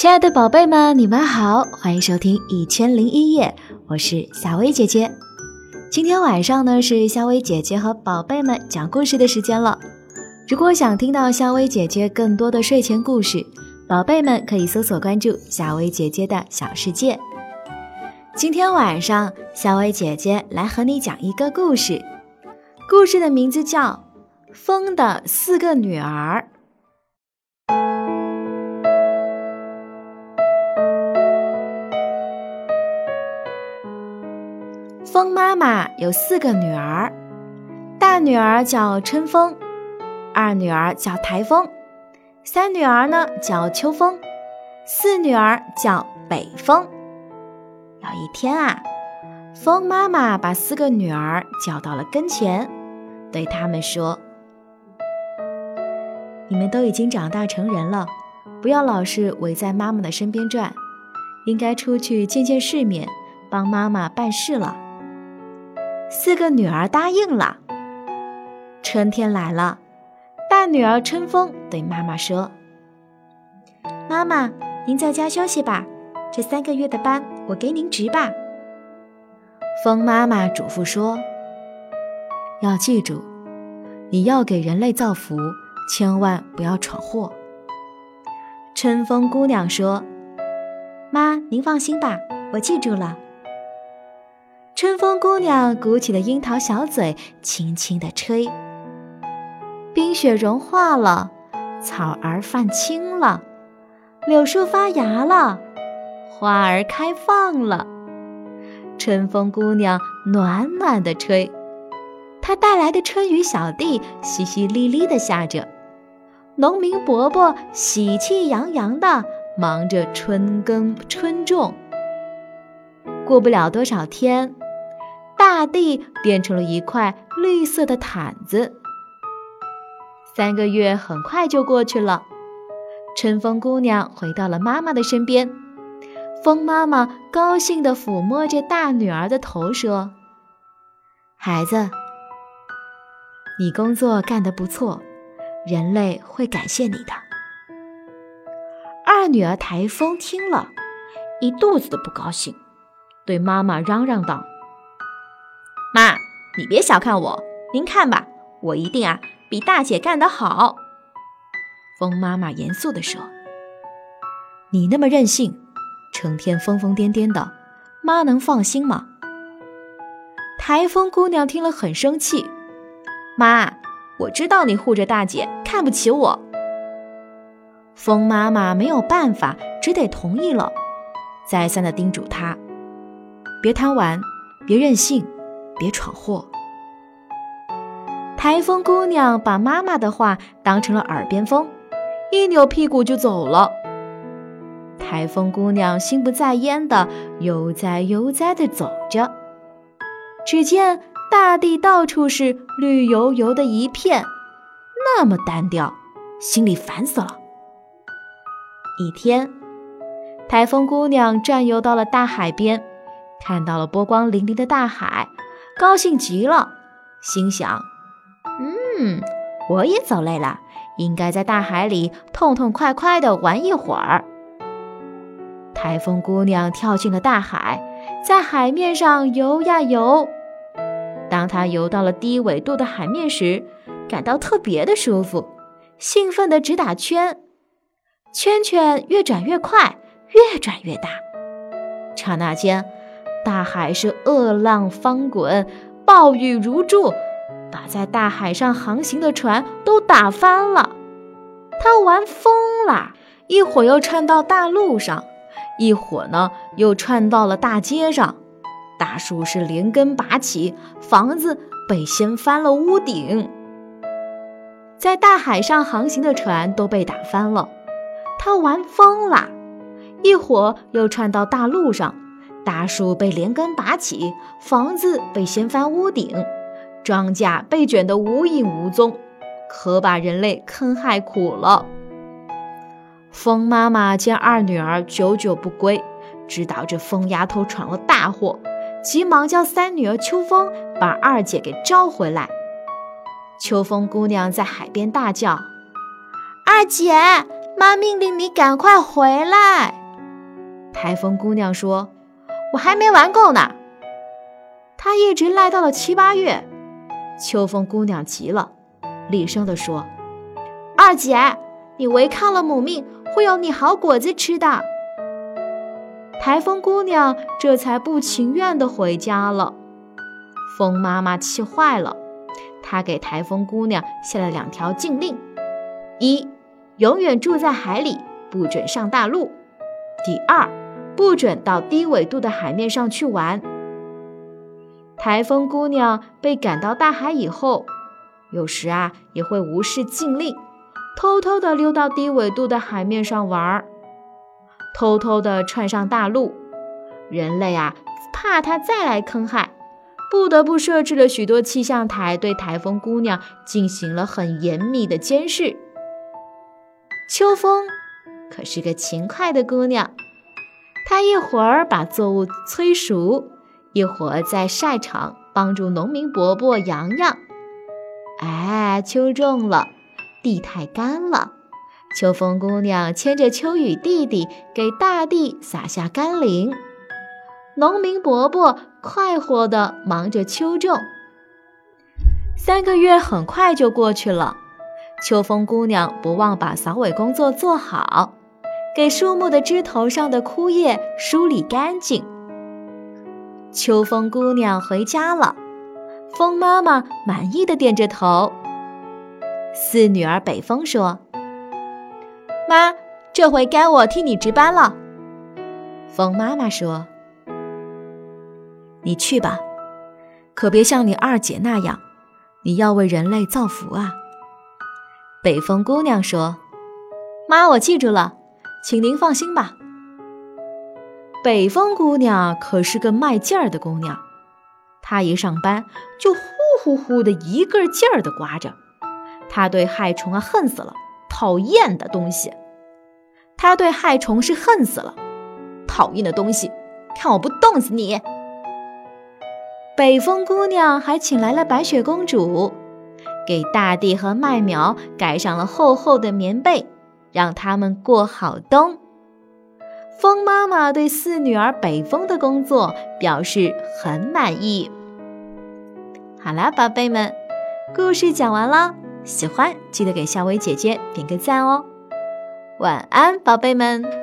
亲爱的宝贝们，你们好，欢迎收听《一千零一夜》，我是夏薇姐姐。今天晚上呢，是夏薇姐姐和宝贝们讲故事的时间了。如果想听到夏薇姐姐更多的睡前故事，宝贝们可以搜索关注夏薇姐姐的小世界。今天晚上，夏薇姐姐来和你讲一个故事，故事的名字叫《风的四个女儿》。风妈妈有四个女儿，大女儿叫春风，二女儿叫台风，三女儿呢叫秋风，四女儿叫北风。有一天啊，风妈妈把四个女儿叫到了跟前，对他们说：“你们都已经长大成人了，不要老是围在妈妈的身边转，应该出去见见世面，帮妈妈办事了。”四个女儿答应了。春天来了，大女儿春风对妈妈说：“妈妈，您在家休息吧，这三个月的班我给您值吧。”风妈妈嘱咐说：“要记住，你要给人类造福，千万不要闯祸。”春风姑娘说：“妈，您放心吧，我记住了。”春风姑娘鼓起了樱桃小嘴，轻轻地吹。冰雪融化了，草儿泛青了，柳树发芽了，花儿开放了。春风姑娘暖暖地吹，她带来的春雨小弟淅淅沥沥地下着，农民伯伯喜气洋洋地忙着春耕春种。过不了多少天。大地变成了一块绿色的毯子。三个月很快就过去了，春风姑娘回到了妈妈的身边。风妈妈高兴地抚摸着大女儿的头，说：“孩子，你工作干得不错，人类会感谢你的。”二女儿台风听了一肚子的不高兴，对妈妈嚷嚷道。妈，你别小看我，您看吧，我一定啊比大姐干得好。风妈妈严肃地说：“你那么任性，成天疯疯癫癫的，妈能放心吗？”台风姑娘听了很生气：“妈，我知道你护着大姐，看不起我。”风妈妈没有办法，只得同意了，再三的叮嘱她：“别贪玩，别任性。”别闯祸！台风姑娘把妈妈的话当成了耳边风，一扭屁股就走了。台风姑娘心不在焉的悠哉悠哉的走着，只见大地到处是绿油油的一片，那么单调，心里烦死了。一天，台风姑娘转悠到了大海边，看到了波光粼粼的大海。高兴极了，心想：“嗯，我也走累了，应该在大海里痛痛快快地玩一会儿。”台风姑娘跳进了大海，在海面上游呀游。当她游到了低纬度的海面时，感到特别的舒服，兴奋地直打圈，圈圈越转越快，越转越大。刹那间，大海是恶浪翻滚，暴雨如注，把在大海上航行的船都打翻了。他玩疯了，一会儿又窜到大路上，一会儿呢又窜到了大街上。大树是连根拔起，房子被掀翻了屋顶。在大海上航行的船都被打翻了。他玩疯了，一会儿又窜到大路上。大树被连根拔起，房子被掀翻屋顶，庄稼被卷得无影无踪，可把人类坑害苦了。风妈妈见二女儿久久不归，知道这疯丫头闯了大祸，急忙叫三女儿秋风把二姐给招回来。秋风姑娘在海边大叫：“二姐，妈命令你赶快回来。”台风姑娘说：“我还没玩够呢。”她一直赖到了七八月。秋风姑娘急了，厉声地说：“二姐，你违抗了母命，会有你好果子吃的。”台风姑娘这才不情愿地回家了。风妈妈气坏了，她给台风姑娘下了两条禁令：一，永远住在海里，不准上大陆；第二，不准到低纬度的海面上去玩。台风姑娘被赶到大海以后，有时啊也会无视禁令，偷偷地溜到低纬度的海面上玩儿，偷偷地窜上大陆。人类啊怕它再来坑害，不得不设置了许多气象台，对台风姑娘进行了很严密的监视。秋风可是个勤快的姑娘，他一会儿把作物催熟。一会儿在晒场帮助农民伯伯洋洋。哎，秋种了，地太干了。秋风姑娘牵着秋雨弟弟，给大地撒下甘霖。农民伯伯快活地忙着秋种。三个月很快就过去了，秋风姑娘不忘把扫尾工作做好，给树木的枝头上的枯叶梳理干净。秋风姑娘回家了，风妈妈满意的点着头。四女儿北风说：“妈，这回该我替你值班了。”风妈妈说：“你去吧，可别像你二姐那样，你要为人类造福啊。”北风姑娘说：“妈，我记住了，请您放心吧。”北风姑娘可是个卖劲儿的姑娘，她一上班就呼呼呼的一个劲儿的刮着。她对害虫啊恨死了，讨厌的东西。她对害虫是恨死了，讨厌的东西。看我不冻死你！北风姑娘还请来了白雪公主，给大地和麦苗盖上了厚厚的棉被，让他们过好冬。风妈妈对四女儿北风的工作表示很满意。好啦，宝贝们，故事讲完了，喜欢记得给小薇姐姐点个赞哦。晚安，宝贝们。